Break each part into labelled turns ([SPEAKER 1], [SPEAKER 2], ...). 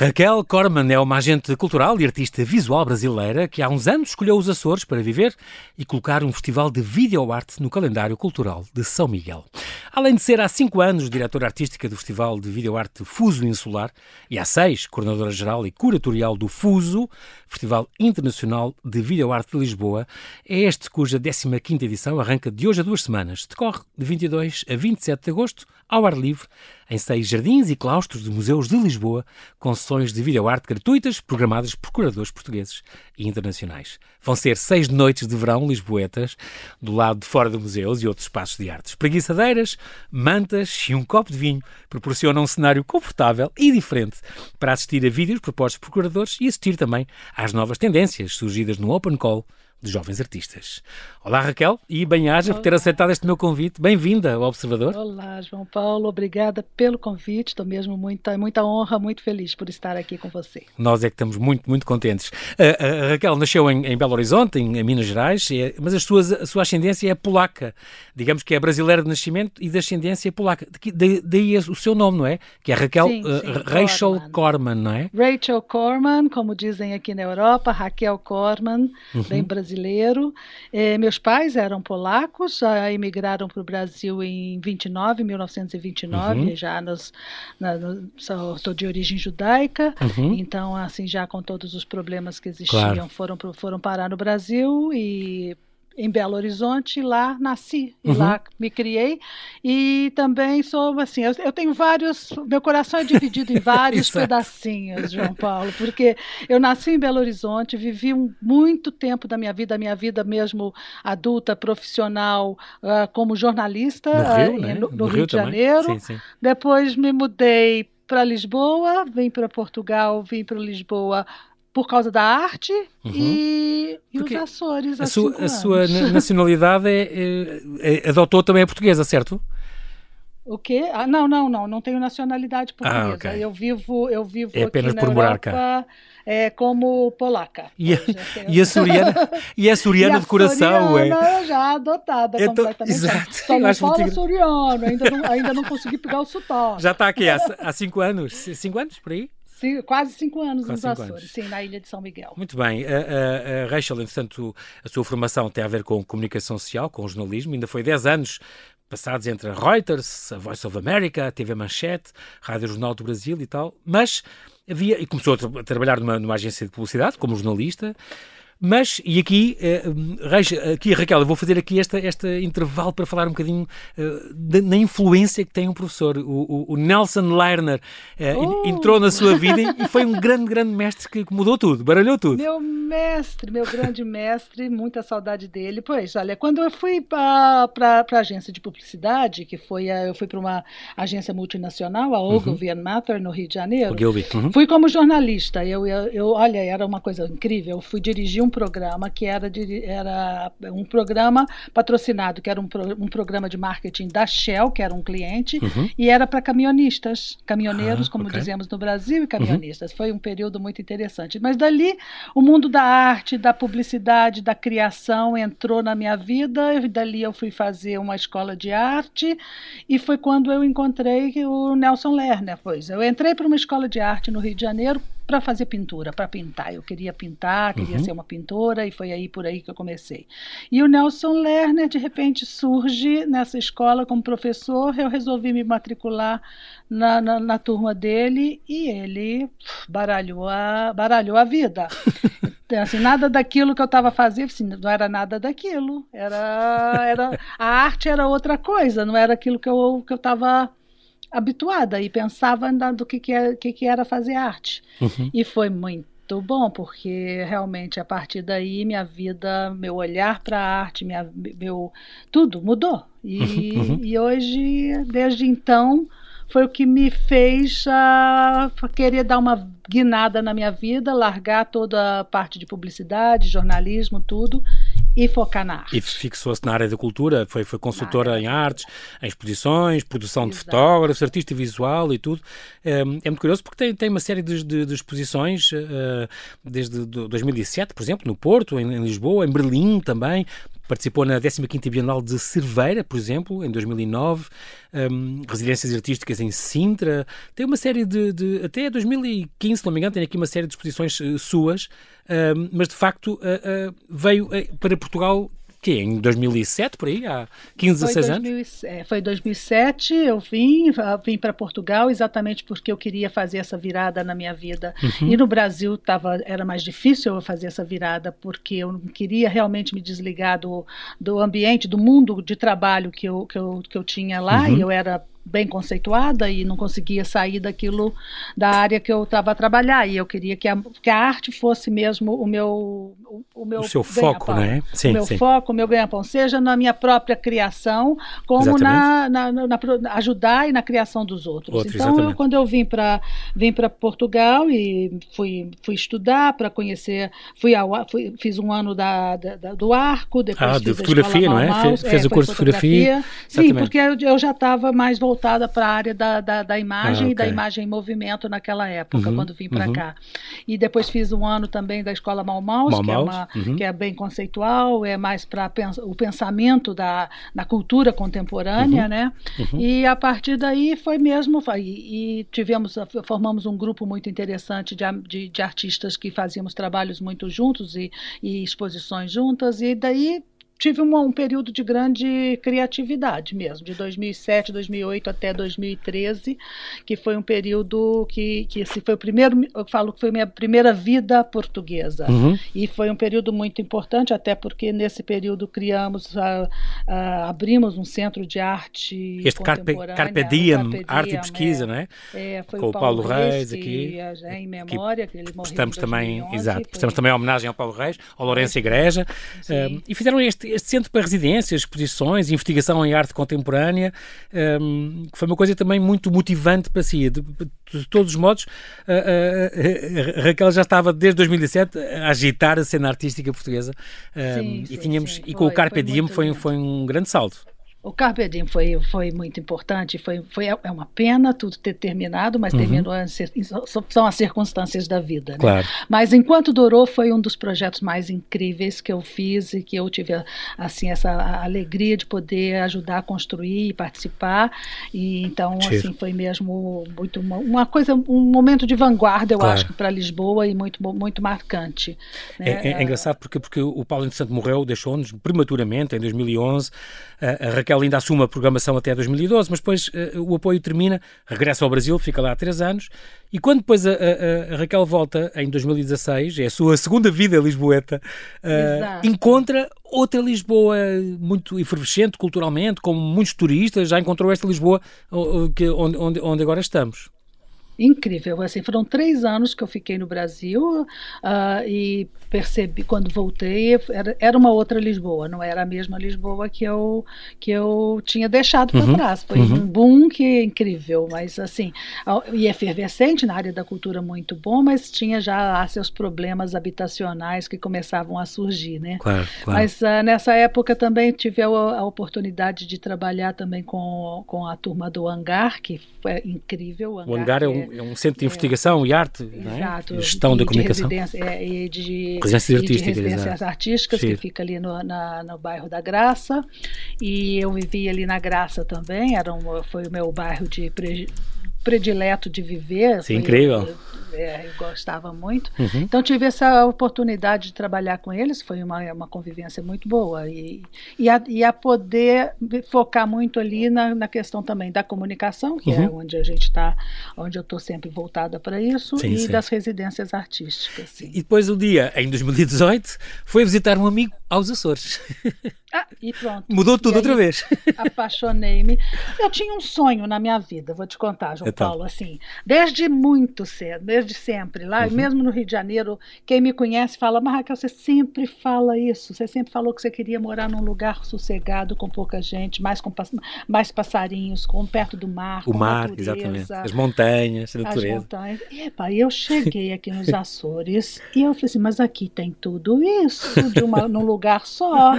[SPEAKER 1] Raquel Corman é uma agente cultural e artista visual brasileira que há uns anos escolheu os Açores para viver e colocar um festival de videoarte no calendário cultural de São Miguel. Além de ser há cinco anos diretora artística do Festival de Videoarte Fuso Insular e há seis coordenadora-geral e curatorial do Fuso, Festival Internacional de Videoarte de Lisboa, é este cuja 15ª edição arranca de hoje a duas semanas. Decorre de 22 a 27 de agosto, ao ar livre, em seis jardins e claustros de museus de Lisboa, com sessões de videoarte gratuitas programadas por curadores portugueses e internacionais. Vão ser seis noites de verão lisboetas, do lado de fora de museus e outros espaços de arte. Preguiçadeiras, mantas e um copo de vinho proporcionam um cenário confortável e diferente para assistir a vídeos propostos por curadores e assistir também às novas tendências surgidas no Open Call de jovens artistas. Olá Raquel e bem-aja por ter aceitado este meu convite. Bem-vinda ao Observador.
[SPEAKER 2] Olá João Paulo, obrigada pelo convite. Estou mesmo muita, muita honra, muito feliz por estar aqui com você.
[SPEAKER 1] Nós é que estamos muito, muito contentes. A, a Raquel nasceu em, em, Belo Horizonte, em, em Minas Gerais, é, mas a sua, a sua ascendência é polaca. Digamos que é brasileira de nascimento e de ascendência polaca. Daí, daí o seu nome, não é? Que é Raquel sim, uh, sim, Rachel Corman. Corman, não é?
[SPEAKER 2] Rachel Corman, como dizem aqui na Europa, Raquel Corman, uhum. bem brasileira brasileiro. É, meus pais eram polacos, já emigraram para o Brasil em 29, 1929, uhum. já nos, na, no, sou, de origem judaica, uhum. então assim já com todos os problemas que existiam claro. foram foram parar no Brasil e em Belo Horizonte, lá nasci, uhum. lá me criei. E também sou assim, eu, eu, tenho vários, meu coração é dividido em vários pedacinhos, João Paulo, porque eu nasci em Belo Horizonte, vivi um, muito tempo da minha vida, a minha vida mesmo adulta, profissional, uh, como jornalista
[SPEAKER 1] no Rio, uh,
[SPEAKER 2] né? no,
[SPEAKER 1] no, no
[SPEAKER 2] Rio,
[SPEAKER 1] Rio
[SPEAKER 2] de Janeiro. Sim, sim. Depois me mudei para Lisboa, vim para Portugal, vim para Lisboa por causa da arte uhum. e, e os Açores.
[SPEAKER 1] A, sua, a sua nacionalidade é, é, é, adotou também a portuguesa, certo?
[SPEAKER 2] O quê? Ah, não, não, não, não tenho nacionalidade portuguesa. Ah, okay. Eu vivo, eu vivo
[SPEAKER 1] é apenas
[SPEAKER 2] aqui
[SPEAKER 1] por
[SPEAKER 2] na
[SPEAKER 1] morar
[SPEAKER 2] Europa,
[SPEAKER 1] cá.
[SPEAKER 2] É como polaca.
[SPEAKER 1] E a, e a suriana, e a suriana de coração,
[SPEAKER 2] é? já adotada então, completamente.
[SPEAKER 1] Exato.
[SPEAKER 2] Só não fala muito... suriano, ainda não, ainda não consegui pegar o sotaque.
[SPEAKER 1] Já está aqui há, há cinco anos, cinco anos por aí?
[SPEAKER 2] Quase cinco anos quase
[SPEAKER 1] nos
[SPEAKER 2] cinco Açores, anos. sim, na Ilha de São Miguel.
[SPEAKER 1] Muito bem. A, a, a Rachel, entretanto, a sua formação tem a ver com comunicação social, com jornalismo, ainda foi 10 anos passados entre a Reuters, a Voice of America, a TV Manchete, a Rádio Jornal do Brasil e tal, mas havia, e começou a, tra a trabalhar numa, numa agência de publicidade como jornalista, mas, e aqui, uh, aqui Raquel, eu vou fazer aqui este, este intervalo para falar um bocadinho uh, de, na influência que tem um professor. O, o, o Nelson Lerner uh, entrou na sua vida e, foi um grande, grande mestre que mudou tudo, baralhou tudo.
[SPEAKER 2] Meu mestre, meu grande mestre, muita saudade dele. Pois, olha, quando eu fui para a agência de publicidade, que foi, a, eu fui para uma agência multinacional, a Ogilvy uhum. Mather, no Rio de Janeiro,
[SPEAKER 1] uhum.
[SPEAKER 2] fui como jornalista. Eu, eu, eu, olha, era uma coisa incrível. Eu fui dirigir um um programa que era, de, era um programa patrocinado, que era um, pro, um programa de marketing da Shell, que era um cliente, uhum. e era para caminhonistas, caminhoneiros, ah, como okay. dizemos no Brasil, e caminhonistas. Uhum. Foi um período muito interessante. Mas dali, o mundo da arte, da publicidade, da criação entrou na minha vida, e dali eu fui fazer uma escola de arte, e foi quando eu encontrei o Nelson Lerner. Pois eu entrei para uma escola de arte no Rio de Janeiro para fazer pintura, para pintar. Eu queria pintar, queria uhum. ser uma pintora e foi aí por aí que eu comecei. E o Nelson Lerner de repente surge nessa escola como professor. Eu resolvi me matricular na, na, na turma dele e ele baralhou a, baralhou a vida. Então, assim, nada daquilo que eu estava fazendo, assim, não era nada daquilo. Era, era, a arte era outra coisa, não era aquilo que eu que eu estava habituada e pensava do que, que, é, que, que era fazer arte. Uhum. E foi muito bom, porque realmente a partir daí minha vida, meu olhar para a arte, minha, meu tudo mudou. E, uhum. e hoje, desde então, foi o que me fez uh, querer dar uma guinada na minha vida, largar toda a parte de publicidade, jornalismo, tudo e focar na arte.
[SPEAKER 1] E fixou-se na área da cultura, foi, foi consultora em artes, em exposições, produção Exato. de fotógrafos, artista visual e tudo. É, é muito curioso porque tem, tem uma série de, de, de exposições uh, desde 2007, por exemplo, no Porto, em, em, Lisboa, em Berlim também, participou na 15ª Bienal de Cerveira, por exemplo, em 2009, um, residências artísticas em Sintra, tem uma série de, de, até 2015, se não me engano, tem aqui uma série de exposições uh, suas, uh, mas de facto uh, veio para Portugal que em 2007, por aí, há 15, 16
[SPEAKER 2] foi
[SPEAKER 1] 2000,
[SPEAKER 2] anos? É, foi 2007, eu vim, vim para Portugal exatamente porque eu queria fazer essa virada na minha vida. Uhum. E no Brasil tava, era mais difícil eu fazer essa virada porque eu não queria realmente me desligar do, do ambiente, do mundo de trabalho que eu, que eu, que eu tinha lá, uhum. e eu era bem conceituada e não conseguia sair daquilo da área que eu estava a trabalhar. E eu queria que a, que a arte fosse mesmo o meu o, o meu
[SPEAKER 1] o seu foco né?
[SPEAKER 2] Sim, o meu sim. foco o meu ganha-pão. Seja na minha própria criação como na, na, na, na, ajudar e na criação dos outros, outros então eu, quando eu vim para vim para Portugal e fui fui estudar para conhecer fui, ao, fui fiz um ano da, da, do arco depois
[SPEAKER 1] ah,
[SPEAKER 2] de
[SPEAKER 1] fotografia não é? Fez, fez é, o curso de fotografia,
[SPEAKER 2] sim porque eu, eu já estava mais voltado voltada para a área da, da, da imagem ah, okay. e da imagem em movimento naquela época, uhum, quando vim para uhum. cá. E depois fiz um ano também da Escola Mal Maus, que, é uma, uhum. que é bem conceitual, é mais para pens o pensamento da, da cultura contemporânea, uhum. né? Uhum. E a partir daí foi mesmo, foi, e tivemos, formamos um grupo muito interessante de, de, de artistas que fazíamos trabalhos muito juntos e, e exposições juntas, e daí tive um, um, período de grande criatividade mesmo, de 2007, 2008 até 2013, que foi um período que, que esse foi o primeiro, eu falo que foi minha primeira vida portuguesa. Uhum. E foi um período muito importante, até porque nesse período criamos, a, a, abrimos um centro de arte
[SPEAKER 1] este Carpe, Carpe Diem, Carpe Arte e Pesquisa, é, não é?
[SPEAKER 2] é
[SPEAKER 1] foi Com o Paulo, Paulo Reis, aqui.
[SPEAKER 2] É, em memória, que, que ele morreu
[SPEAKER 1] prestamos também, exato, prestamos também a homenagem ao Paulo Reis, ao Lourenço Igreja, um, e fizeram este este centro para residências, exposições, investigação em arte contemporânea, um, que foi uma coisa também muito motivante para si. De, de todos os modos, a, a, a, Raquel já estava desde 2007 a agitar a cena artística portuguesa um, sim, e tínhamos sim, e com foi, o Carpe Diem foi, foi um grande salto.
[SPEAKER 2] O Carpe Diem foi, foi muito importante, foi, foi, é uma pena tudo ter terminado, mas uhum. terminou, são as circunstâncias da vida. Né?
[SPEAKER 1] Claro.
[SPEAKER 2] Mas enquanto durou, foi um dos projetos mais incríveis que eu fiz e que eu tive assim, essa alegria de poder ajudar a construir e participar. E então, assim, foi mesmo muito uma, coisa, um momento de vanguarda, eu claro. acho, para Lisboa e muito, muito marcante.
[SPEAKER 1] Né? É, é, é, engraçado porque, porque o Paulo, entretanto, morreu, deixou-nos prematuramente, em 2011. A Raquel ainda assume a programação até 2012, mas depois uh, o apoio termina, regressa ao Brasil, fica lá há três anos, e quando depois a, a, a Raquel volta, em 2016, é a sua segunda vida lisboeta, uh, encontra outra Lisboa muito efervescente culturalmente, com muitos turistas, já encontrou esta Lisboa onde, onde, onde agora estamos
[SPEAKER 2] incrível. Assim, foram três anos que eu fiquei no Brasil uh, e percebi quando voltei era, era uma outra Lisboa, não era a mesma Lisboa que eu que eu tinha deixado para uhum, trás. Foi uhum. um boom que é incrível, mas assim e efervescente na área da cultura muito bom, mas tinha já seus problemas habitacionais que começavam a surgir, né?
[SPEAKER 1] Claro, claro.
[SPEAKER 2] Mas uh, nessa época também tive a, a, oportunidade de trabalhar também com, com a turma do Hangar, que foi incrível.
[SPEAKER 1] O Hangar, o Hangar é, um, é um centro de investigação e arte, exato, é? gestão da comunicação.
[SPEAKER 2] É, e de
[SPEAKER 1] residências artísticas,
[SPEAKER 2] de residências artísticas que fica ali no, na, no bairro da Graça. E eu vivi ali na Graça também, era um, foi o meu bairro de predileto de viver.
[SPEAKER 1] Sim, incrível.
[SPEAKER 2] Eu, é, eu gostava muito. Uhum. Então tive essa oportunidade de trabalhar com eles, foi uma, uma convivência muito boa. E, e, a, e a poder focar muito ali na, na questão também da comunicação, que é uhum. é onde a gente está, onde eu estou sempre voltada para isso, sim, e sim. das residências artísticas. Sim.
[SPEAKER 1] E depois o dia, em 2018, foi visitar um amigo aos Açores.
[SPEAKER 2] Ah, e pronto.
[SPEAKER 1] Mudou tudo
[SPEAKER 2] aí,
[SPEAKER 1] outra vez.
[SPEAKER 2] Apaixonei-me. Eu tinha um sonho na minha vida, vou te contar, João então. Paulo, assim, desde muito cedo, desde sempre. Lá, uhum. mesmo no Rio de Janeiro, quem me conhece fala, mas Raquel, você sempre fala isso. Você sempre falou que você queria morar num lugar sossegado, com pouca gente, mais, com, mais passarinhos, com perto do mar.
[SPEAKER 1] O mar, natureza, exatamente. As montanhas, a natureza. As montanhas.
[SPEAKER 2] Epa, eu cheguei aqui nos Açores e eu falei assim, mas aqui tem tudo isso, de uma, num lugar só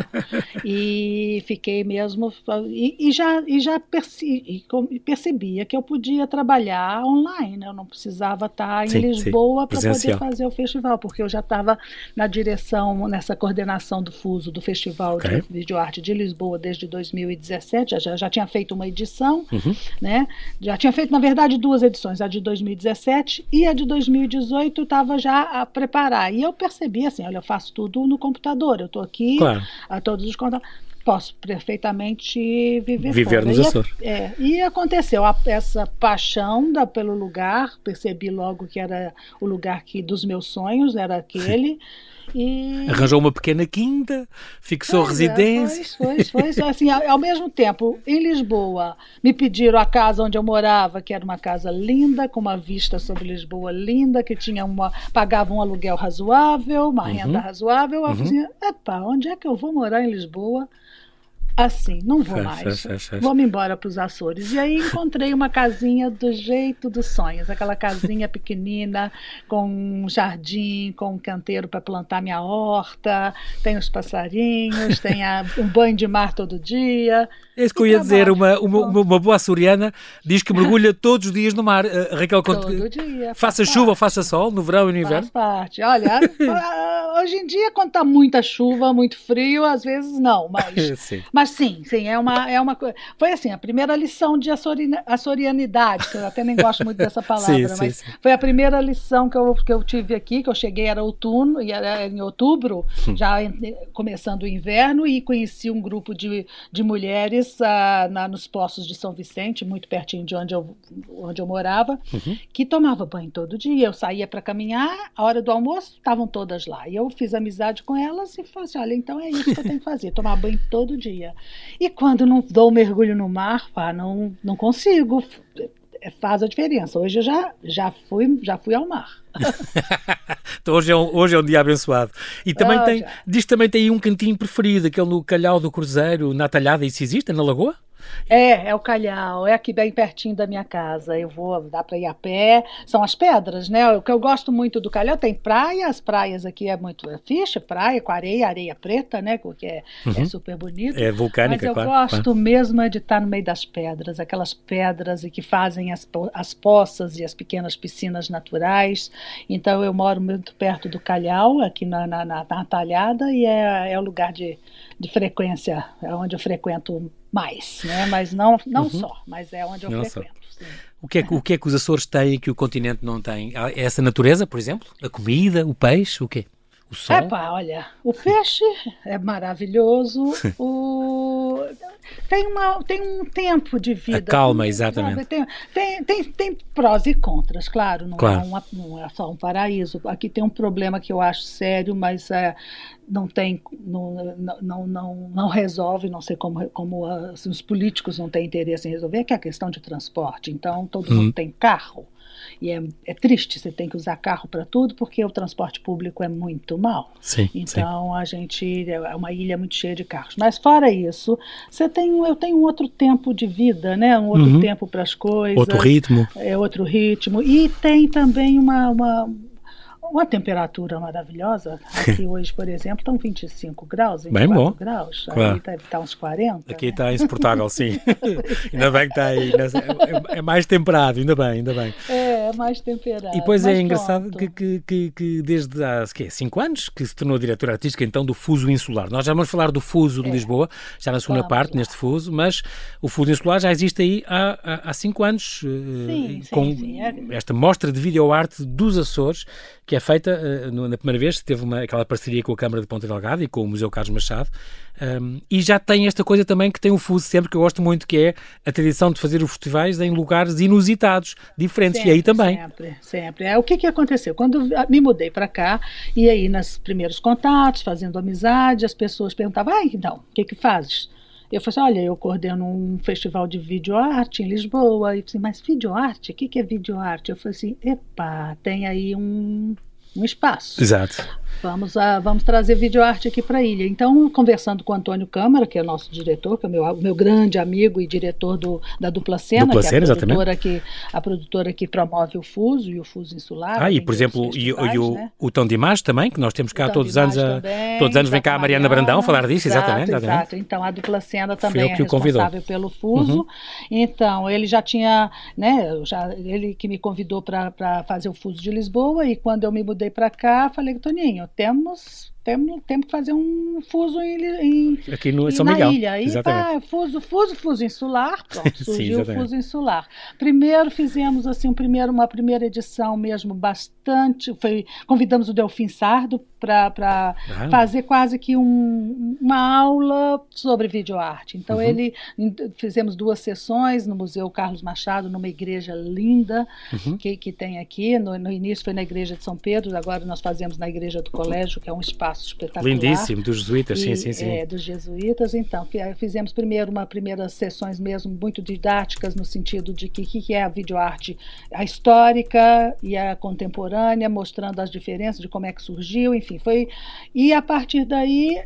[SPEAKER 2] e fiquei mesmo e, e já e já perce, e percebia que eu podia trabalhar online, eu não precisava estar em sim, Lisboa para poder fazer o festival, porque eu já estava na direção, nessa coordenação do Fuso, do Festival okay. de Videoarte de Lisboa desde 2017, já, já tinha feito uma edição, uhum. né? Já tinha feito, na verdade, duas edições, a de 2017 e a de 2018 estava já a preparar. E eu percebi assim, olha, eu faço tudo no computador, eu estou aqui, claro. a todos os contatos posso perfeitamente viver
[SPEAKER 1] Viver nos Açores.
[SPEAKER 2] É, e aconteceu a, essa paixão da, pelo lugar, percebi logo que era o lugar que dos meus sonhos, era aquele.
[SPEAKER 1] E... Arranjou uma pequena quinta, fixou pois residência.
[SPEAKER 2] É, foi, foi, foi. Assim, ao, mesmo tempo, em Lisboa, me pediram a casa onde eu morava, que era uma casa linda, com uma vista sobre Lisboa linda, que tinha uma. pagava um aluguel razoável, uma uhum. renda razoável. Eu uhum. assim, epa, onde é que eu vou morar em Lisboa? Assim, não vou mais. Vou-me embora para os Açores. E aí encontrei uma casinha do jeito dos sonhos, aquela casinha pequenina, com um jardim, com um canteiro para plantar minha horta, tem os passarinhos, tem a, um banho de mar todo dia.
[SPEAKER 1] É isso que eu ia dizer, uma, uma, uma, boa açoriana diz que mergulha todos os dias no mar. Uh, Raquel,
[SPEAKER 2] todo dia.
[SPEAKER 1] Faça chuva ou faça sol, no verão e no inverno?
[SPEAKER 2] Faz parte. Olha, hoje em dia, quando está muita chuva, muito frio, às vezes não, mas, sim. Mas sim, sim, é uma, é uma coisa. Foi assim, a primeira lição de açorianidade, que eu até nem gosto muito dessa palavra, sim, mas sim, foi a primeira lição que eu, que eu tive aqui, que eu cheguei, era outono, e era em outubro, hum. já começando o inverno, e conheci um grupo de, de mulheres uh, na, nos poços de São Vicente, muito pertinho de onde eu, onde eu morava, uhum. que tomava banho todo dia. Eu saía para caminhar, a hora do almoço, estavam todas lá. E eu fiz amizade com elas e falei assim: olha, então é isso que eu tenho que fazer, tomar banho todo dia. E quando não dou um mergulho no mar, pá, não, não consigo. É, faz a diferença. Hoje eu já, já, fui, já fui ao mar.
[SPEAKER 1] então hoje é, um, hoje é um dia abençoado. E também oh, tem, já. diz também tem um cantinho preferido, aquele no Calhau do Cruzeiro, na Talhada, isso existe, na Lagoa?
[SPEAKER 2] É, é o Calhau, é aqui bem pertinho da minha casa. Eu vou, dá para ir a pé. São as pedras, né? O que eu gosto muito do Calhau tem praia, as praias aqui é muito é ficha, praia com areia, areia preta, né? Que é, é uhum. é super bonito.
[SPEAKER 1] É vulcânica,
[SPEAKER 2] Mas eu
[SPEAKER 1] claro,
[SPEAKER 2] gosto
[SPEAKER 1] claro.
[SPEAKER 2] mesmo é de estar no meio das pedras, aquelas pedras que fazem as, as poças e as pequenas piscinas naturais. Então eu moro muito perto do Calhau, aqui na, na, na, na Talhada, e é, é o lugar de, de frequência, é onde eu frequento mais, né? mas não, não uhum. só, mas é onde eu não frequento.
[SPEAKER 1] O que, é, o que é que os Açores têm que o continente não tem? Essa natureza, por exemplo? A comida, o peixe, o quê? O sol?
[SPEAKER 2] Epa, olha, o peixe é maravilhoso, o... tem, uma, tem um tempo de vida. A
[SPEAKER 1] calma, exatamente.
[SPEAKER 2] Tem, tem, tem, tem, prós e contras, claro, não, claro. É uma, não é só um paraíso. Aqui tem um problema que eu acho sério, mas é, não tem, não, não, não, não resolve, não sei como, como assim, os políticos não têm interesse em resolver, que é a questão de transporte. Então, todo hum. mundo tem carro. E é, é triste, você tem que usar carro para tudo, porque o transporte público é muito mal.
[SPEAKER 1] Sim,
[SPEAKER 2] então sim. a gente é uma ilha muito cheia de carros. Mas fora isso, você tem, eu tenho um outro tempo de vida, né? Um outro uhum. tempo para as coisas.
[SPEAKER 1] Outro ritmo.
[SPEAKER 2] É outro ritmo. E tem também uma, uma uma temperatura maravilhosa. Aqui hoje, por exemplo, estão 25 graus, 24
[SPEAKER 1] bem bom.
[SPEAKER 2] graus. Claro. Está tá uns 40.
[SPEAKER 1] Aqui está né? insuportável, sim. ainda bem que está aí. É, é, mais temperado, ainda bem, ainda bem.
[SPEAKER 2] É, é mais temperado.
[SPEAKER 1] E depois é engraçado que, que, que, que, desde há 5 anos que se tornou diretora artística então do Fuso Insular. Nós já vamos falar do Fuso de é. Lisboa, já na segunda vamos parte, lá. neste Fuso, mas o Fuso Insular já existe aí há 5 anos.
[SPEAKER 2] Eh, sim,
[SPEAKER 1] com
[SPEAKER 2] sim, sim. É.
[SPEAKER 1] esta mostra de videoarte dos Açores que é feita uh, na primeira vez, teve uma, aquela parceria com a Câmara de Ponta Delgada e com o Museu Carlos Machado, um, ehm, e já tem esta coisa também que tem um fuso sempre que eu gosto muito, que é a tradição de fazer os festivais em lugares inusitados, diferentes, sempre, e aí também.
[SPEAKER 2] Sempre, sempre. É, o que, que aconteceu? Quando me mudei para cá, e aí nos primeiros contatos, fazendo amizade, as pessoas perguntavam, ah, então, o que que fazes? Eu falei assim, olha, eu coordeno um festival de videoarte em Lisboa. E falei, mas videoarte? O que, que é videoarte? Eu falei assim, epa, tem aí um, um espaço.
[SPEAKER 1] Exato.
[SPEAKER 2] Vamos, a, vamos trazer videoarte aqui para a ilha. Então, conversando com o Antônio Câmara, que é nosso diretor, que é meu, meu grande amigo e diretor do, da Dupla Cena,
[SPEAKER 1] Dupla
[SPEAKER 2] que
[SPEAKER 1] Cena,
[SPEAKER 2] é a produtora, que, a produtora que promove o Fuso e o Fuso Insular.
[SPEAKER 1] Ah, e por exemplo, e, e, o, né? o Tom de também, que nós temos cá todos os anos. A, também, todos os anos vem cá a Mariana, Mariana Brandão falar disso, exato, exatamente, exatamente. Exato,
[SPEAKER 2] então a Dupla Cena também é responsável pelo Fuso. Uhum. Então, ele já tinha, né, já, ele que me convidou para fazer o Fuso de Lisboa, e quando eu me mudei para cá, falei, Toninho, temos temos, temos que fazer um fuso em, em
[SPEAKER 1] aqui no São Miguel.
[SPEAKER 2] ilha. Aí tá, fuso, fuso, fuso insular, pronto, surgiu Sim, o fuso insular. Primeiro fizemos assim, um primeiro, uma primeira edição mesmo bastante, foi, convidamos o Delfim Sardo para ah. fazer quase que um, uma aula sobre videoarte. Então uhum. ele fizemos duas sessões no Museu Carlos Machado, numa igreja linda uhum. que, que tem aqui. No, no início foi na igreja de São Pedro, agora nós fazemos na igreja do colégio, que é um espaço espaço espetacular.
[SPEAKER 1] Lindíssimo, dos jesuítas, e, sim, sim, sim.
[SPEAKER 2] É, dos jesuítas, então, fizemos primeiro uma primeiras sessões mesmo muito didáticas no sentido de que que, que é a videoarte, a histórica e a contemporânea, mostrando as diferenças de como é que surgiu, enfim, foi e a partir daí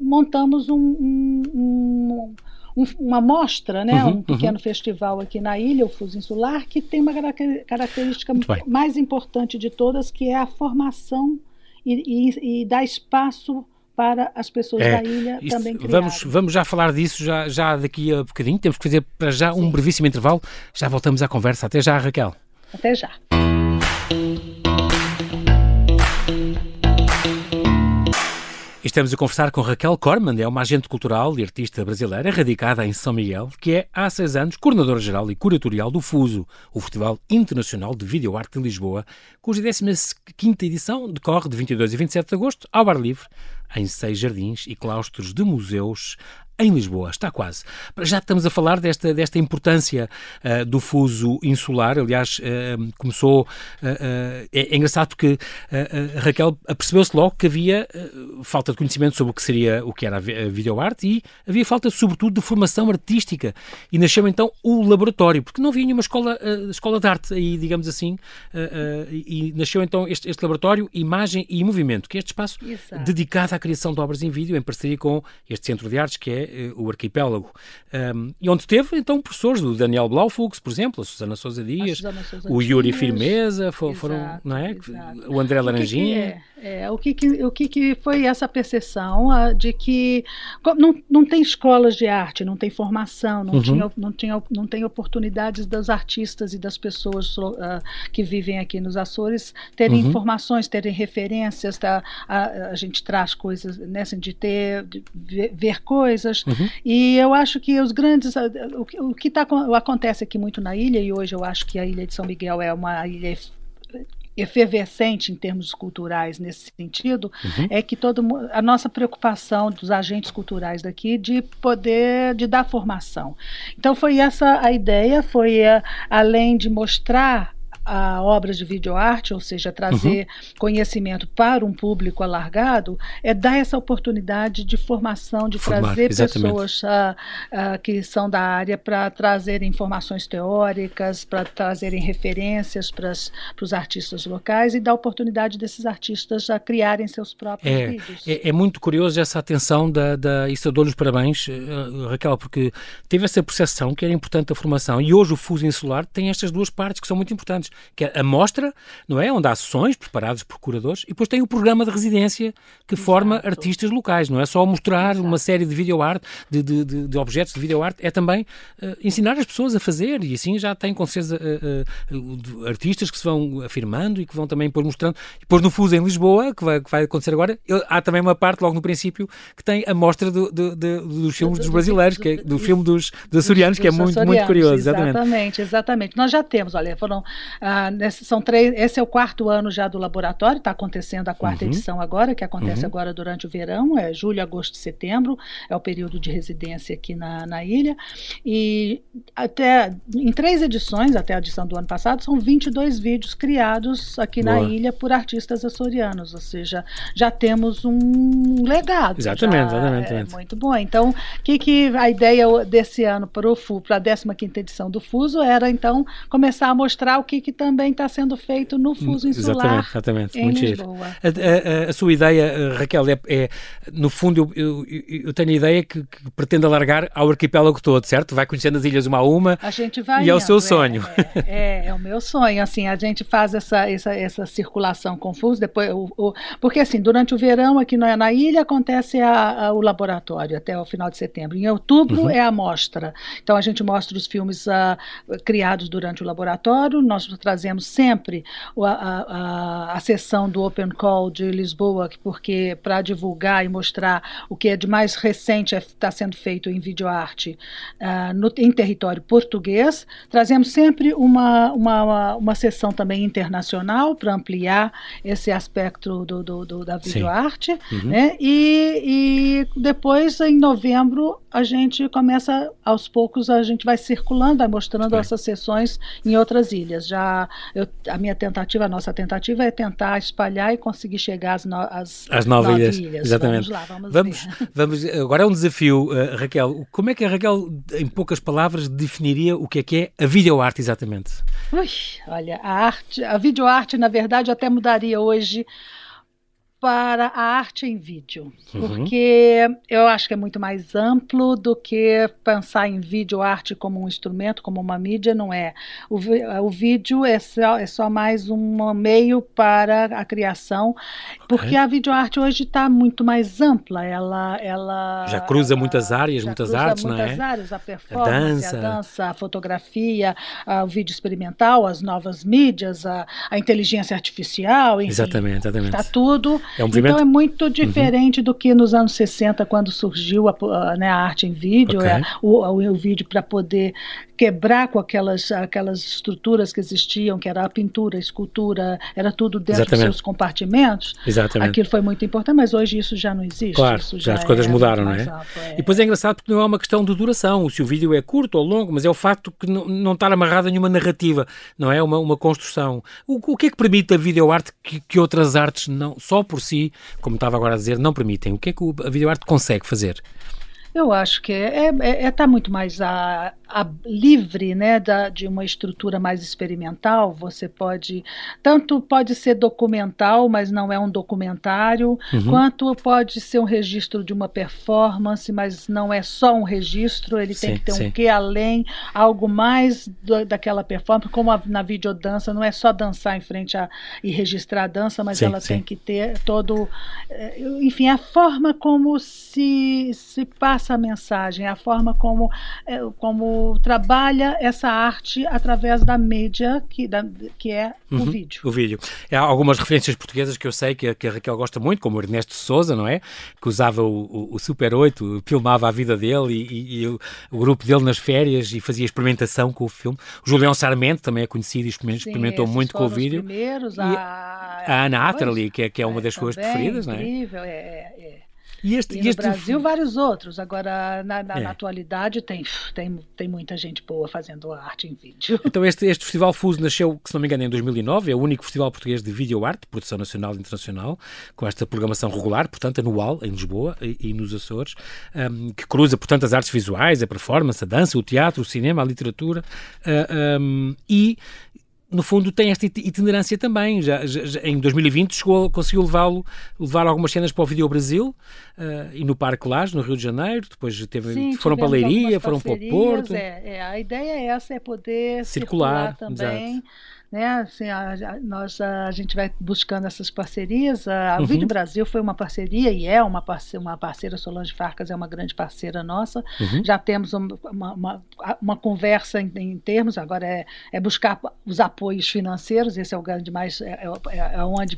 [SPEAKER 2] montamos um, um, um uma mostra, né, uhum, um pequeno uhum. festival aqui na ilha, o Fuso Insular, que tem uma característica mais importante de todas, que é a formação e, e, e dar espaço para as pessoas é, da ilha isto, também criarem.
[SPEAKER 1] Vamos, vamos já falar disso já, já daqui a bocadinho. Temos que fazer para já Sim. um brevíssimo intervalo. Já voltamos à conversa. Até já, Raquel.
[SPEAKER 2] Até já.
[SPEAKER 1] Estamos a conversar com Raquel Corman, é uma agente cultural e artista brasileira radicada em São Miguel, que é há seis anos coordenadora-geral e curatorial do FUSO, o Festival Internacional de Videoarte de Lisboa, cuja 15ª edição decorre de 22 a 27 de agosto ao ar livre, em seis jardins e claustros de museus em Lisboa. Está quase. Já estamos a falar desta, desta importância uh, do fuso insular. Aliás, uh, começou. Uh, é, engraçado porque Raquel percebeu-se logo que havia falta de conhecimento sobre o que seria o que era a videoarte e havia falta, sobretudo, de formação artística. E nasceu então o laboratório, porque não havia nenhuma escola, escola de arte aí, digamos assim. e nasceu então este, este, laboratório Imagem e Movimento, que é este espaço Exato. dedicado à criação de obras em vídeo, em parceria com este Centro de Artes, que é eh, o arquipélago. Um, e onde teve, então, professores do Daniel Blaufux, por exemplo, a Susana Sousa Dias, Sousa o Yuri Firmeza, for, foram, não é? Exato. O André Laranjinha.
[SPEAKER 2] O que, que é? o que, que, o que, que foi essa percepção a, de que não, não tem escolas de arte, não tem formação, não, uhum. tinha, não, tinha, não tem oportunidades dos artistas e das pessoas uh, que vivem aqui nos Açores terem uhum. informações, terem referências, tá? a, a, gente traz coisas, né, assim, de ter, de ver, coisas, Uhum. E eu acho que os grandes. O que, o que tá, acontece aqui muito na ilha, e hoje eu acho que a ilha de São Miguel é uma ilha efervescente em termos culturais nesse sentido uhum. é que todo a nossa preocupação dos agentes culturais daqui de poder de dar formação então foi essa a ideia foi uh, além de mostrar a obras de videoarte, ou seja, trazer uhum. conhecimento para um público alargado, é dar essa oportunidade de formação, de Formar, trazer exatamente. pessoas uh, uh, que são da área para trazerem informações teóricas, para trazerem referências para os artistas locais e dar oportunidade desses artistas a criarem seus próprios
[SPEAKER 1] é,
[SPEAKER 2] vídeos.
[SPEAKER 1] É, é, muito curioso essa atenção da, da isso eu dou-lhe os parabéns, uh, Raquel, porque teve essa percepção que era importante a formação e hoje o Fuso Insular tem estas duas partes que são muito importantes que é a mostra, não é? Onde há sessões preparadas por curadores e depois tem o programa de residência que Exato. forma artistas locais, não é só mostrar Exato. uma série de videoarte, de, de, de, de, objetos de videoarte, é também uh, ensinar as pessoas a fazer e assim já tem com certeza uh, uh, artistas que se vão afirmando e que vão também depois mostrando. E depois no Fuso em Lisboa, que vai, que vai acontecer agora, eu, há também uma parte logo no princípio que tem a mostra do, do, do, dos filmes dos brasileiros, que é, do filme dos, dos açorianos, que é muito, muito curioso.
[SPEAKER 2] Exatamente, exatamente. exatamente. Nós já temos, olha, foram ah, nesse, são três, esse é o quarto ano já do laboratório, está acontecendo a quarta uhum. edição agora, que acontece uhum. agora durante o verão, é julho, agosto, setembro, é o período de residência aqui na, na ilha. E até em três edições, até a edição do ano passado, são 22 vídeos criados aqui Boa. na ilha por artistas açorianos, ou seja, já temos um legado.
[SPEAKER 1] Exatamente, exatamente.
[SPEAKER 2] É muito bom. Então, que, que a ideia desse ano para a 15 edição do Fuso, era então começar a mostrar o que, que também está sendo feito no Fuso Insular, exatamente, exatamente. em Muito Lisboa.
[SPEAKER 1] A, a, a, sua ideia, eh, Raquel, é, é no fundo, eu, eu, eu, tenho a ideia que, que, pretende alargar ao arquipélago todo, certo? Vai conhecendo as ilhas uma a uma.
[SPEAKER 2] A gente vai.
[SPEAKER 1] E é o seu sonho.
[SPEAKER 2] É, é, é, o meu sonho. Assim, a gente faz essa, essa, essa circulação confusa, depois, o, o, porque assim, durante o verão aqui na, na ilha acontece a, a, o laboratório até o final de setembro. Em outubro uhum. é a mostra. Então a gente mostra os filmes uh, criados durante o laboratório. Nós trazemos sempre a, a, a sessão do Open Call de Lisboa, porque para divulgar e mostrar o que é de mais recente está é, sendo feito em videoarte uh, no, em território português. Trazemos sempre uma, uma, uma sessão também internacional para ampliar esse aspecto do, do, do da videoarte. Uhum. Né? E, e depois, em novembro, a gente começa, aos poucos, a gente vai circulando, vai mostrando essas sessões em outras ilhas. Já eu, a minha tentativa, a nossa tentativa é tentar espalhar e conseguir chegar às, no, às,
[SPEAKER 1] às nove, nove ilhas. ilhas. Exatamente. Vamos lá, vamos, vamos, vamos Agora é um desafio, uh, Raquel. Como é que a Raquel, em poucas palavras, definiria o que é que é a videoarte exatamente?
[SPEAKER 2] Ui, olha, a arte, a videoarte, na verdade, até mudaria hoje para a arte em vídeo, uhum. porque eu acho que é muito mais amplo do que pensar em vídeo arte como um instrumento, como uma mídia, não é. O, o vídeo é só, é só mais um meio para a criação, porque okay. a videoarte hoje está muito mais ampla, ela, ela
[SPEAKER 1] já cruza ela, muitas áreas, muitas artes,
[SPEAKER 2] muitas
[SPEAKER 1] não é?
[SPEAKER 2] áreas, a performance, a dança, a, dança, a fotografia, a, o vídeo experimental, as novas mídias, a, a inteligência artificial, enfim,
[SPEAKER 1] exatamente, exatamente.
[SPEAKER 2] Está tudo é um então é muito diferente uhum. do que nos anos 60, quando surgiu a, a, né, a arte em vídeo, okay. é, o, o, vídeo para poder quebrar com aquelas, aquelas estruturas que existiam, que era a pintura, a escultura, era tudo dentro Exatamente. dos seus compartimentos.
[SPEAKER 1] Exatamente.
[SPEAKER 2] Aquilo foi muito importante, mas hoje isso já não existe.
[SPEAKER 1] Claro, já, as coisas é mudaram, não é? é? E depois é engraçado porque não é uma questão de duração, se o vídeo é curto ou longo, mas é o facto que não, não estar amarrado a nenhuma narrativa, não é? Uma, uma construção. O, o que é que permite a videoarte que, que outras artes, não, só por si, como estava agora a dizer, não permitem? O que é que a videoarte consegue fazer?
[SPEAKER 2] Eu acho que é, é, é tá muito mais a, a, livre, né, da, de uma estrutura mais experimental. Você pode tanto pode ser documental, mas não é um documentário, uhum. quanto pode ser um registro de uma performance, mas não é só um registro. Ele sim, tem que ter sim. um quê além, algo mais do, daquela performance, como a, na videodança. Não é só dançar em frente a, e registrar a dança, mas sim, ela tem que ter todo, eh, enfim, a forma como se se passa passa a mensagem, a forma como, é, como trabalha essa arte através da mídia que, da, que é uhum, o vídeo.
[SPEAKER 1] O vídeo. Há algumas referências portuguesas que eu sei que, que a Raquel gosta muito, como Ernesto Souza, não é? Que usava o, o, o Super 8, filmava a vida dele e, e, e o, o, grupo dele nas férias e fazia experimentação com o filme. O Julião Sarmento também é conhecido e experimentou Sim, muito com o vídeo.
[SPEAKER 2] Os primeiros, a...
[SPEAKER 1] a Ana Atterley, que é, que é uma é, das suas preferidas,
[SPEAKER 2] não
[SPEAKER 1] é?
[SPEAKER 2] Incrível, é, é.
[SPEAKER 1] E, este,
[SPEAKER 2] e no este... Brasil, vários outros. Agora, na, na, é. na, atualidade, tem, tem, tem muita gente boa fazendo arte em vídeo.
[SPEAKER 1] Então, este, este Festival Fuso nasceu, se não me engano, em 2009. É o único festival português de videoarte, produção nacional e internacional, com esta programação regular, portanto, anual, em Lisboa e, e nos Açores, um, que cruza, portanto, as artes visuais, a performance, a dança, o teatro, o cinema, a literatura uh, um, e no fundo tem esta itinerância também. Já, já em 2020 chegou, conseguiu levá-lo, levar algumas cenas para o Vídeo Brasil uh, e no Parque Lage, no Rio de Janeiro. Depois teve, Sim, foram para a Leiria, foram para o Porto.
[SPEAKER 2] É, é, a ideia é essa, é poder circular, circular também. Exato né? Assim, a, a, nós, a, a, gente vai buscando essas parcerias. A, uhum. Vídeo Brasil foi uma parceria e é uma parceira, uma parceira, Solange Farcas é uma grande parceira nossa. Uhum. Já temos uma, uma, uma conversa em, em, termos, agora é, é buscar os apoios financeiros, esse é o grande mais, é, é, é onde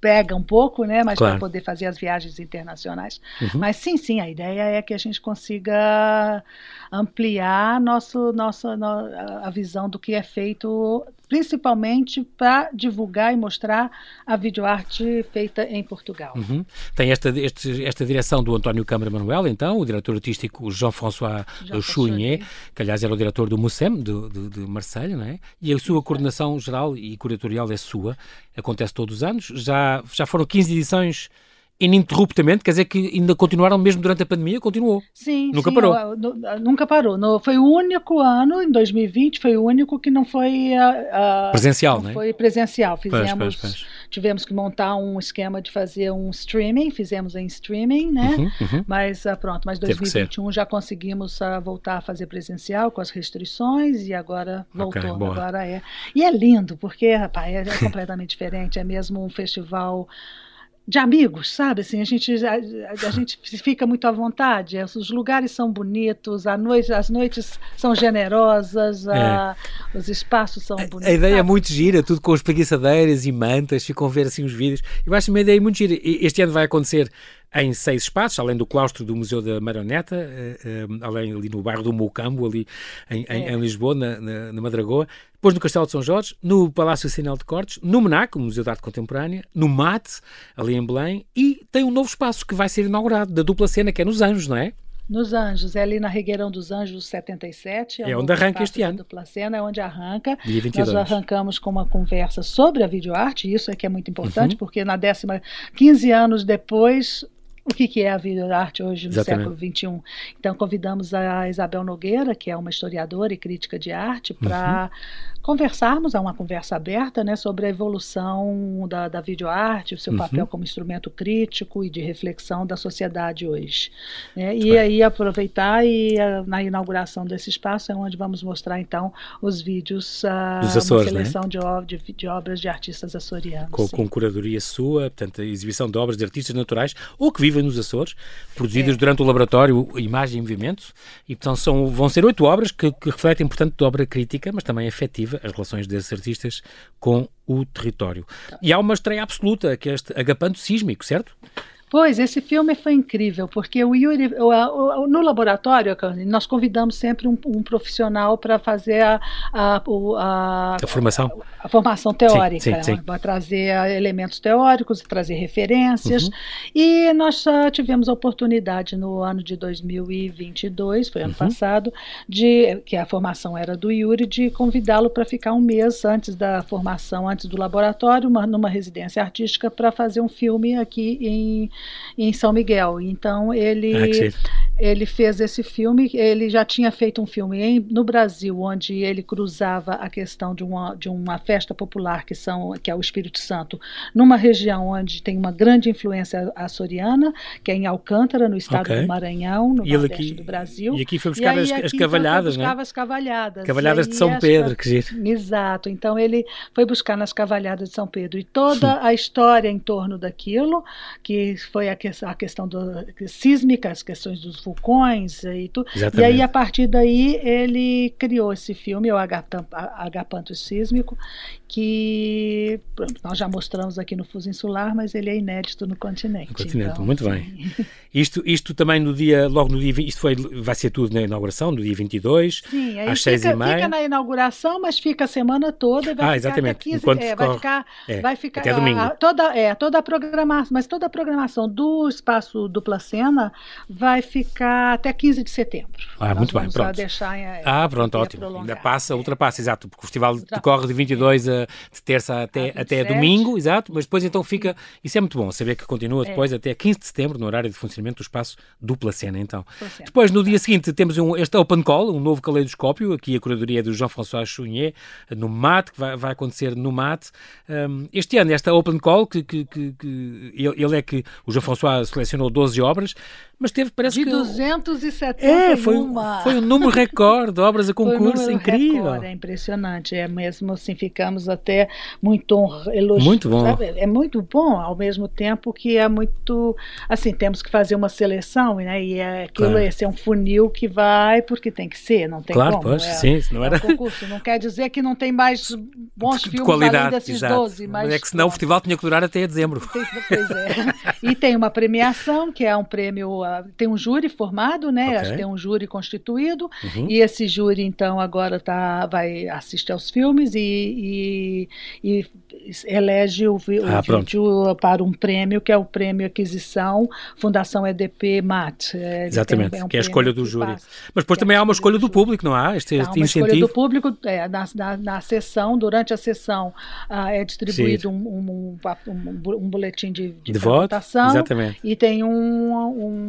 [SPEAKER 2] pega um pouco, né? Mas claro. para poder fazer as viagens internacionais. Uhum. Mas sim, sim, a ideia é que a gente consiga ampliar nosso, nossa, a visão do que é feito, principalmente para divulgar e mostrar a videoarte feita em Portugal.
[SPEAKER 1] Uhum. Tem esta, este, esta direção do António Câmara Manuel, então, o diretor artístico Jean-François Jean Chounier, que aliás era o diretor do MUSEM, de, de, de Marselha, não é? E a sua coordenação geral e curatorial é sua, acontece todos os anos, já, já foram 15 edições ininterruptamente, quer dizer que ainda continuaram mesmo durante a pandemia, continuou.
[SPEAKER 2] Sim,
[SPEAKER 1] nunca
[SPEAKER 2] sim,
[SPEAKER 1] parou.
[SPEAKER 2] eu- eu- nunca parou. No- foi o único ano, em 2020, foi o único que não foi ah, ah,
[SPEAKER 1] Presencial,
[SPEAKER 2] não
[SPEAKER 1] não é?
[SPEAKER 2] foi presencial.
[SPEAKER 1] Pois,
[SPEAKER 2] Fizemos,
[SPEAKER 1] pois, pois.
[SPEAKER 2] tivemos que montar um esquema de fazer um streaming, fizemos em streaming, né?
[SPEAKER 1] Uhum, uhum.
[SPEAKER 2] Mas ah, pronto, mas
[SPEAKER 1] Teve que ser.
[SPEAKER 2] 2021 já conseguimos ah, voltar a fazer presencial com as restrições e agora voltou.
[SPEAKER 1] boa.
[SPEAKER 2] agora é. E é lindo, porque, rapaz, é, é completamente diferente. É mesmo um festival de amigos, sabe? Assim, a gente, a, a- a gente fica muito à vontade. Os lugares são bonitos, a noite, as noites são generosas, a- os espaços são bonitos.
[SPEAKER 1] É. A ideia é muito gira, tudo com espreguiçadeiras e mantas, ficam a ver assim os vídeos. Eu acho uma ideia muito gira. E Este ano vai acontecer em seis espaços, além do claustro do Museu da Marioneta, eh, eh, além ali no bairro do Mocambo, ali em, em-
[SPEAKER 2] É.
[SPEAKER 1] em Lisboa, na, na, na Madragoa, depois no Castelo de São Jorge, no Palácio Sinal de Cortes, no Menac, o Museu de Arte Contemporânea, no MAT, ali em Belém, e tem um novo espaço que vai ser inaugurado, da dupla cena, que é nos Anjos, não é?
[SPEAKER 2] Nos Anjos, é ali na Regueirão dos Anjos 77.
[SPEAKER 1] É
[SPEAKER 2] um
[SPEAKER 1] onde arranca este ano.
[SPEAKER 2] Dupla Cena, é onde arranca.
[SPEAKER 1] Dia 22.
[SPEAKER 2] Nós arrancamos com uma conversa sobre a videoarte, isso é que é muito importante,
[SPEAKER 1] Uhum.
[SPEAKER 2] porque na décima, 15 anos depois, o que, que é a videoarte hoje no
[SPEAKER 1] Exatamente.
[SPEAKER 2] século XXI? Então convidamos a Isabel Nogueira, que é uma historiadora e crítica de arte, para
[SPEAKER 1] Uhum.
[SPEAKER 2] Conversarmos, é uma conversa aberta, né, sobre a evolução da, da videoarte, o seu
[SPEAKER 1] Uhum.
[SPEAKER 2] papel como instrumento crítico e de reflexão da sociedade hoje. né? E aí aproveitar e ah, na inauguração desse espaço é onde vamos mostrar então os vídeos, ah,
[SPEAKER 1] Dos Açores,
[SPEAKER 2] uma
[SPEAKER 1] né?
[SPEAKER 2] seleção de, ob- de, de obras de artistas açorianos.
[SPEAKER 1] com, com curadoria sua, portanto, a exibição de obras de artistas naturais ou que vivem nos Açores, produzidas
[SPEAKER 2] É.
[SPEAKER 1] durante o laboratório Imagem e Movimento, e portanto são, vão ser oito obras que, que refletem, portanto, de obra crítica, mas também afetiva, as relações desses artistas com o território. E há uma estreia absoluta, que é este Agapanto Sísmico, certo?
[SPEAKER 2] Pois, esse filme foi incrível, porque o Yuri, o- o- no laboratório, nós convidamos sempre um, um profissional para fazer a, a, a-
[SPEAKER 1] A formação.
[SPEAKER 2] a formação teórica, para trazer ah, elementos teóricos, trazer referências.
[SPEAKER 1] Uhum.
[SPEAKER 2] E nós tivemos a oportunidade no ano de 2022, foi ano
[SPEAKER 1] Uhum.
[SPEAKER 2] passado, de que a formação era do Yuri, de convidá-lo para ficar um mês antes da formação, antes do laboratório, uma- numa residência artística, para fazer um filme aqui em, em São Miguel. Então ele
[SPEAKER 1] Ah.
[SPEAKER 2] Ele fez esse filme, ele já tinha feito um filme em- no Brasil, onde ele cruzava a questão de uma, de uma festa popular, que, são, que é o Espírito Santo, numa região onde tem uma grande influência açoriana, que é em Alcântara, no estado
[SPEAKER 1] Ok.
[SPEAKER 2] do Maranhão, no
[SPEAKER 1] E
[SPEAKER 2] nordeste
[SPEAKER 1] aqui,
[SPEAKER 2] do Brasil.
[SPEAKER 1] e aqui foi buscar
[SPEAKER 2] aí
[SPEAKER 1] as, as
[SPEAKER 2] então,
[SPEAKER 1] cavalhadas,
[SPEAKER 2] foi
[SPEAKER 1] né?
[SPEAKER 2] buscava as cavalhadas.
[SPEAKER 1] Cavalhadas
[SPEAKER 2] E
[SPEAKER 1] de
[SPEAKER 2] aí
[SPEAKER 1] São Pedro, que giro.
[SPEAKER 2] Exato. Então ele foi buscar nas cavalhadas de São Pedro e toda a história em torno daquilo, que foi a, que, a questão do, sísmica, as questões dos vulcões e tudo. E aí, a partir daí, ele criou esse filme, o Agapanto Sísmico, que pronto, nós já mostramos aqui no Fuso Insular, mas ele é inédito no continente.
[SPEAKER 1] No continente,
[SPEAKER 2] Então,
[SPEAKER 1] muito
[SPEAKER 2] sim.
[SPEAKER 1] bem. Isto, isto também no dia, logo no dia, 20, isto foi, vai ser tudo na inauguração, no dia 22.
[SPEAKER 2] Sim,
[SPEAKER 1] Às seis e meia.
[SPEAKER 2] fica na inauguração, mas fica a semana toda. Vai
[SPEAKER 1] Ah, exatamente,
[SPEAKER 2] Até 15,
[SPEAKER 1] enquanto
[SPEAKER 2] é, vai ficar,
[SPEAKER 1] é,
[SPEAKER 2] vai ficar
[SPEAKER 1] até domingo.
[SPEAKER 2] a- toda, é, toda a programação, mas toda a programação do espaço dupla cena vai ficar até 15 de setembro.
[SPEAKER 1] Ah,
[SPEAKER 2] Nós
[SPEAKER 1] muito bem, pronto.
[SPEAKER 2] deixar, é,
[SPEAKER 1] Ah, pronto,
[SPEAKER 2] é
[SPEAKER 1] ótimo.
[SPEAKER 2] prolongar.
[SPEAKER 1] Ainda passa,
[SPEAKER 2] É.
[SPEAKER 1] ultrapassa, exato, porque o festival decorre de 22 a de terça até,
[SPEAKER 2] A
[SPEAKER 1] até
[SPEAKER 2] 27.
[SPEAKER 1] domingo, exato, mas depois então fica. Isso é muito bom, saber que continua
[SPEAKER 2] É.
[SPEAKER 1] depois até 15 de setembro, no horário de funcionamento do espaço dupla cena, então. Depois, no dia seguinte, temos um, este Open Call, um novo caleidoscópio, aqui a curadoria é do Jean-François Chounier, no MAT, que vai, vai acontecer no MAT. Um, este ano, esta Open Call, que, que, que- que ele, ele é que o Jean-François selecionou 12 obras, mas teve, parece
[SPEAKER 2] De
[SPEAKER 1] que.
[SPEAKER 2] 271.
[SPEAKER 1] É, foi, foi um número recorde de obras a
[SPEAKER 2] Foi um
[SPEAKER 1] concurso, incrível.
[SPEAKER 2] recorde, é impressionante. É mesmo assim, ficamos até muito elogio-
[SPEAKER 1] Muito bom.
[SPEAKER 2] sabe? É muito bom, ao mesmo tempo que é muito. Assim, temos que fazer uma seleção, né? E é aquilo,
[SPEAKER 1] Claro.
[SPEAKER 2] esse é um funil que vai porque tem que ser, não tem
[SPEAKER 1] Claro,
[SPEAKER 2] como.
[SPEAKER 1] pois,
[SPEAKER 2] é,
[SPEAKER 1] sim, não
[SPEAKER 2] é
[SPEAKER 1] era-
[SPEAKER 2] um concurso. Não quer dizer que não tem mais bons
[SPEAKER 1] de
[SPEAKER 2] filmes
[SPEAKER 1] qualidade,
[SPEAKER 2] além desses
[SPEAKER 1] exato.
[SPEAKER 2] 12, mas.
[SPEAKER 1] é que senão o
[SPEAKER 2] pronto.
[SPEAKER 1] festival tinha que durar até dezembro.
[SPEAKER 2] Pois é. E tem uma premiação, que é um prêmio tem um júri formado, né? Okay. Tem um júri constituído uhum. e esse júri então agora tá, vai assistir aos filmes e, e, e elege o, o ah, vídeo para um prêmio que é o prêmio aquisição Fundação EDP MAT.
[SPEAKER 1] É, Exatamente, tem, é um que é a escolha do júri. Mas depois também há uma escolha do público, não há? Este,
[SPEAKER 2] este
[SPEAKER 1] uma incentivo. escolha
[SPEAKER 2] do público é, na, na, na sessão, durante a sessão uh, é distribuído um, um, um, um, boletim de, de, de votação
[SPEAKER 1] Exatamente.
[SPEAKER 2] e tem um,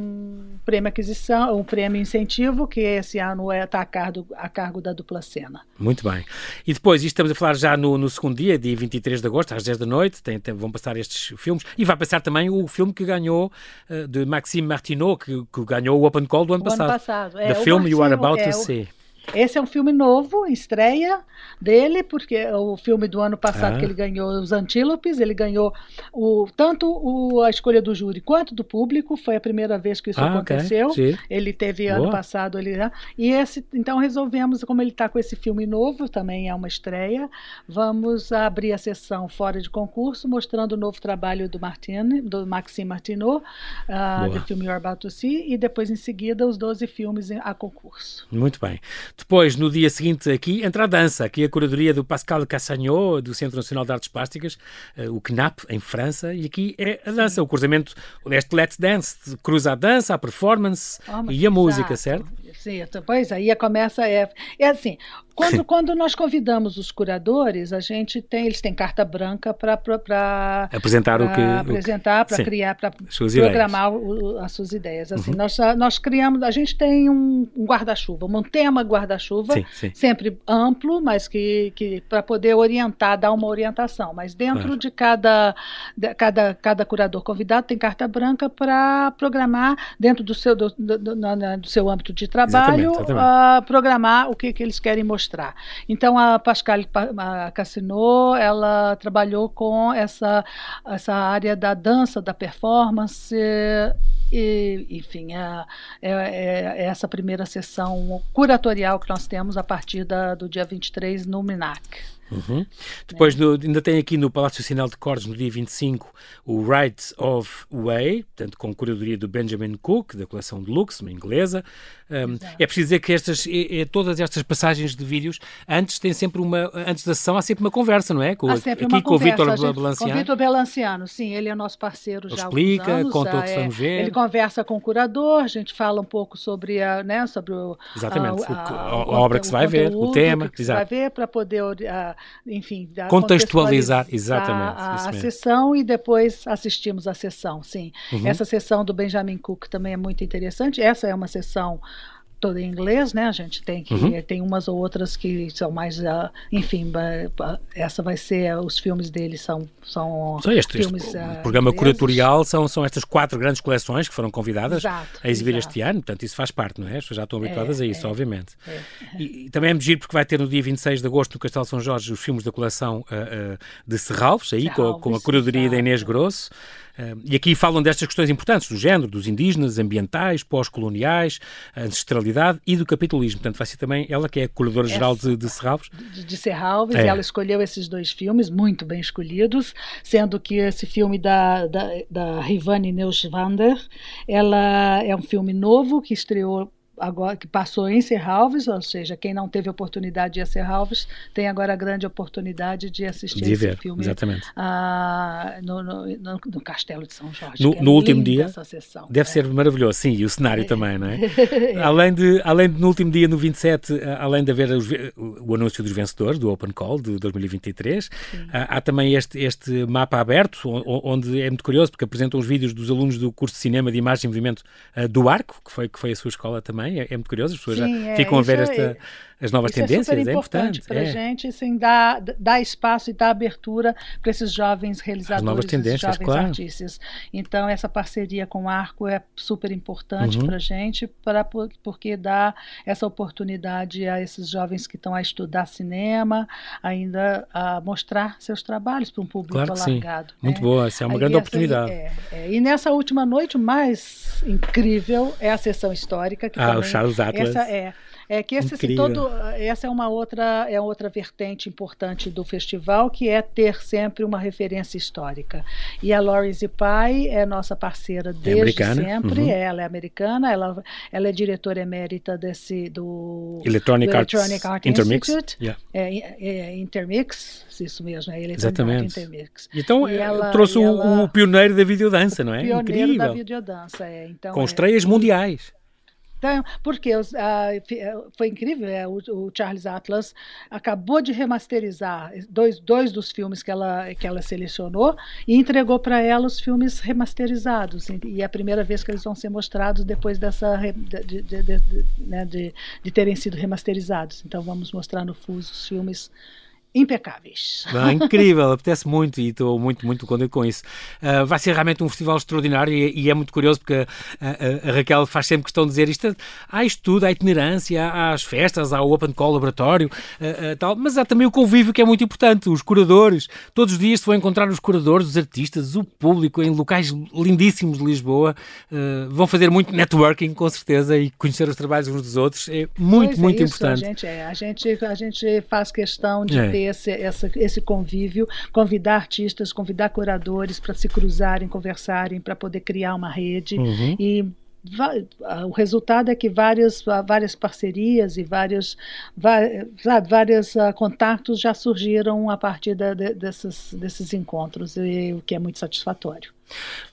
[SPEAKER 2] um prêmio aquisição, um prêmio incentivo que esse ano está é, tá a, cargo, a cargo da dupla cena.
[SPEAKER 1] Muito bem. E depois, isto estamos a falar já no, no segundo dia, dia 23 de agosto, às 10 da noite, tem, tem, vão passar estes filmes e vai passar também o filme que ganhou uh, de Maxime Martineau, que, que, ganhou o Open Call do ano
[SPEAKER 2] o
[SPEAKER 1] passado.
[SPEAKER 2] Ano passado.
[SPEAKER 1] É, the Film You Are About é, to See.
[SPEAKER 2] Esse é um filme novo, estreia dele, porque é o filme do ano passado ah. que ele ganhou os Antílopes, ele ganhou o, tanto o, a escolha do júri quanto do público, foi a primeira vez que isso ah, aconteceu. Okay. Ele teve Boa. ano passado ele e esse, então resolvemos, como ele está com esse filme novo, também é uma estreia, vamos abrir a sessão fora de concurso, mostrando o novo trabalho do Martine, do Maxime Martineau, uh, do filme You're About to See, e depois em seguida os 12 filmes a concurso.
[SPEAKER 1] Muito bem. Depois, no dia seguinte, aqui entra a dança, aqui a curadoria do Pascal Cassagnot, do Centro Nacional de Artes Plásticas, uh, o CNAP, em França, e aqui é a dança, Sim. o cruzamento deste Let's Dance, cruza a dança, a performance oh, e a música, certo?
[SPEAKER 2] Certo, pois aí começa, é, é assim, quando, quando nós convidamos os curadores, a gente tem, eles têm carta branca para
[SPEAKER 1] apresentar o que
[SPEAKER 2] apresentar, para criar, para programar o, as suas ideias. Assim, uhum. nós, nós criamos, a gente tem um, um guarda-chuva, um tema guarda-chuva, sempre amplo, mas que, que para poder orientar, dar uma orientação. Mas dentro claro. de cada, de, cada cada curador convidado tem carta branca para programar dentro do seu do, do, do, do, seu âmbito de trabalho, exatamente, exatamente. Uh, programar o que, que eles querem mostrar mostrar. Então a Pascal Cassino, ela trabalhou com essa essa área da dança, da performance e, enfim, é, é, é, essa primeira sessão curatorial que nós temos a partir da, do dia 23 no MINAC.
[SPEAKER 1] Uhum. Depois no, ainda tem aqui no Palácio Sinal de Cordes, no dia 25, o Right of Way, portanto, com curadoria do Benjamin Cook, da coleção de Lux, uma inglesa. Um, é preciso dizer que estas, é, é, todas estas passagens de vídeos, antes tem sempre uma, antes da sessão há sempre uma conversa, não é?
[SPEAKER 2] Com, há sempre aqui uma com conversa, o Vitor Belanciano. Com o Vitor Belanciano, sim, ele é nosso parceiro já
[SPEAKER 1] Explica,
[SPEAKER 2] anos,
[SPEAKER 1] conta o que é, vamos ver.
[SPEAKER 2] Ele conversa com o curador, a gente fala um pouco sobre a, né, sobre o,
[SPEAKER 1] Exatamente, a, a, a, a obra que se vai ver, o tema.
[SPEAKER 2] Que se vai ver para poder, enfim,
[SPEAKER 1] contextualizar, exatamente,
[SPEAKER 2] a, a sessão e depois assistimos a sessão, sim. Uhum. Essa sessão do Benjamin Cook também é muito interessante. Essa é uma sessão toda em inglês, né? A gente tem que uhum. tem umas ou outras que são mais, uh, enfim, essa vai ser os filmes dele são são
[SPEAKER 1] este,
[SPEAKER 2] filmes
[SPEAKER 1] este, uh, programa ingleses. curatorial são são estas quatro grandes coleções que foram convidadas exato, a exibir exato. este ano, portanto isso faz parte, não é? As pessoas já estão habituadas é, a isso, é, obviamente. É. E, e, também é muito porque vai ter no dia 26 de agosto no Castelo São Jorge os filmes da coleção uh, de Serralves, aí Serralves, com, com, a curadoria exato. da Inês Grosso. Uh, e aqui falam destas questões importantes, do género, dos indígenas, ambientais, pós-coloniais, ancestralidade e do capitalismo. Portanto, vai ser também ela que é a curadora-geral de, de Serralves.
[SPEAKER 2] De, de Serralves, é. e ela escolheu esses dois filmes, muito bem escolhidos, sendo que esse filme da, da, da Rivane Neuschwander, ela é um filme novo que estreou agora que passou em Serralves, ou seja, quem não teve oportunidade de ir a Serralves tem agora a grande oportunidade de assistir
[SPEAKER 1] de
[SPEAKER 2] esse
[SPEAKER 1] ver,
[SPEAKER 2] filme
[SPEAKER 1] exatamente.
[SPEAKER 2] Ah, no, no, no, no, Castelo de São Jorge.
[SPEAKER 1] No, é último dia deve é. ser maravilhoso, sim, e o cenário é. também, não é? além, de, além de no último dia, no 27, além de haver os, o anúncio dos vencedores do Open Call de 2023, há, há, também este, este mapa aberto, onde é muito curioso porque apresentam os vídeos dos alunos do curso de Cinema de Imagem e Movimento uh, do Arco, que foi, que foi a sua escola também também, é, é muito curioso, as pessoas Sim, já é, ficam a ver esta, é, as novas
[SPEAKER 2] isso
[SPEAKER 1] tendências,
[SPEAKER 2] é, super importante é para a gente, assim, dar, dar espaço e dar abertura para esses jovens realizadores, as novas tendências, jovens claro. artistas. Então, essa parceria com o Arco é super importante uhum. para a gente, pra, porque dá essa oportunidade a esses jovens que estão a estudar cinema, ainda a mostrar seus trabalhos para um público
[SPEAKER 1] claro
[SPEAKER 2] alargado.
[SPEAKER 1] Sim. Muito né? boa, essa é uma Aí grande essa, oportunidade.
[SPEAKER 2] É, é, e nessa última noite, o mais incrível é a sessão histórica. Que
[SPEAKER 1] ah, o Charles Atlas.
[SPEAKER 2] Essa é É que esse, assim, todo, essa é uma outra, é outra vertente importante do festival, que é ter sempre uma referência histórica. E a Laurie Zipai é nossa parceira é desde é sempre. Uhum. Ela é americana, ela, ela é diretora emérita desse do
[SPEAKER 1] Electronic, do Electronic Art Intermix.
[SPEAKER 2] Institute. Yeah. É, é, Intermix, isso mesmo, é Electronic
[SPEAKER 1] Exatamente.
[SPEAKER 2] Art Intermix.
[SPEAKER 1] Então ela, trouxe o, ela, o, pioneiro da videodança, não é?
[SPEAKER 2] Pioneiro
[SPEAKER 1] Incrível.
[SPEAKER 2] da videodança, é. Então,
[SPEAKER 1] Com estreias mundiais.
[SPEAKER 2] Então, porque os, foi incrível, é, o, o, Charles Atlas acabou de remasterizar dois, dois dos filmes que ela, que ela selecionou e entregou para ela os filmes remasterizados. E é a primeira vez que eles vão ser mostrados depois dessa de, de, de, né, de terem sido remasterizados. Então vamos mostrar no Fuso os filmes impecáveis.
[SPEAKER 1] Ah, incrível, apetece muito e estou muito, muito contente com isso. Uh, vai ser realmente um festival extraordinário e, e é muito curioso porque a, a, a, Raquel faz sempre questão de dizer isto. Há estudo, há itinerância, há as festas, há o Open Call Laboratório, uh, uh, tal, mas há também o convívio que é muito importante. Os curadores, todos os dias se vão encontrar os curadores, os artistas, o público em locais lindíssimos de Lisboa. vão fazer muito networking, com certeza, e conhecer os trabalhos uns dos outros. É muito, pois muito
[SPEAKER 2] é
[SPEAKER 1] isso, importante.
[SPEAKER 2] A gente, é, a, gente, a gente faz questão de é. ter esse, essa, esse convívio, convidar artistas, convidar curadores para se cruzarem, conversarem, para poder criar uma rede. Uhum. E o resultado é que várias, várias parcerias e vários, vários uh, contatos já surgiram a partir da, de, desses, desses encontros, e, o que é muito satisfatório.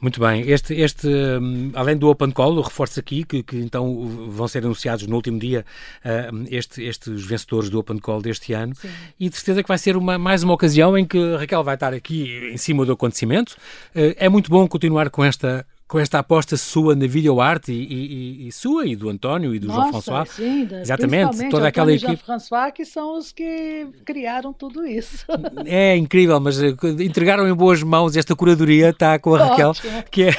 [SPEAKER 1] Muito bem. Este, este, hum, além do Open Call, reforço aqui que, que então vão ser anunciados no último dia uh, este, estes vencedores do Open Call deste ano Sim. e de certeza que vai ser uma, mais uma ocasião em que Raquel vai estar aqui em cima do acontecimento. Uh, é muito bom continuar com esta com esta aposta sua na videoarte e, e, e, sua e do António e do
[SPEAKER 2] Nossa,
[SPEAKER 1] João François.
[SPEAKER 2] Sim, da,
[SPEAKER 1] Exatamente, toda aquela equipe.
[SPEAKER 2] João François que são os que criaram tudo isso.
[SPEAKER 1] É incrível, mas eh, entregaram em boas mãos esta curadoria, está com a Raquel, que é,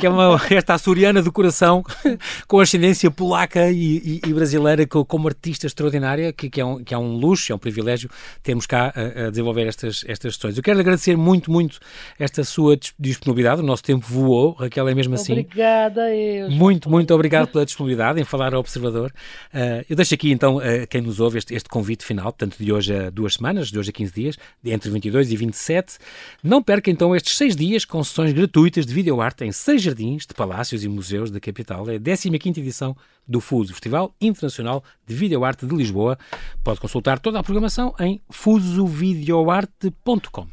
[SPEAKER 1] que é uma, esta açoriana do coração, com ascendência polaca e, e brasileira, como artista extraordinária, que, que, é um, que é um luxo, é um privilégio termos cá a, a desenvolver estas, estas questões. Eu quero agradecer muito, muito esta sua disponibilidade, o nosso tempo voou, Raquel ela é mesmo assim.
[SPEAKER 2] Obrigada, eu.
[SPEAKER 1] Muito, muito obrigado pela disponibilidade em falar ao Observador. Uh, eu deixo aqui então, uh, quem nos ouve, este, este, convite final, portanto, de hoje a duas semanas, de hoje a 15 dias, entre 22 e 27. Não perca então estes seis dias com sessões gratuitas de videoarte em seis jardins de palácios e museus da capital. É a 15 edição do FUSO, Festival Internacional de Videoarte de Lisboa. Pode consultar toda a programação em fusovideoarte.com.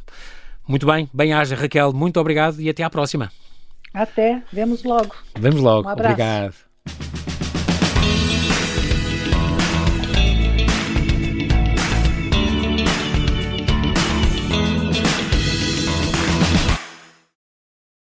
[SPEAKER 1] Muito bem, bem-aja Raquel, muito obrigado e até à próxima.
[SPEAKER 2] Até, vemos logo.
[SPEAKER 1] Vemos logo. Um Obrigado.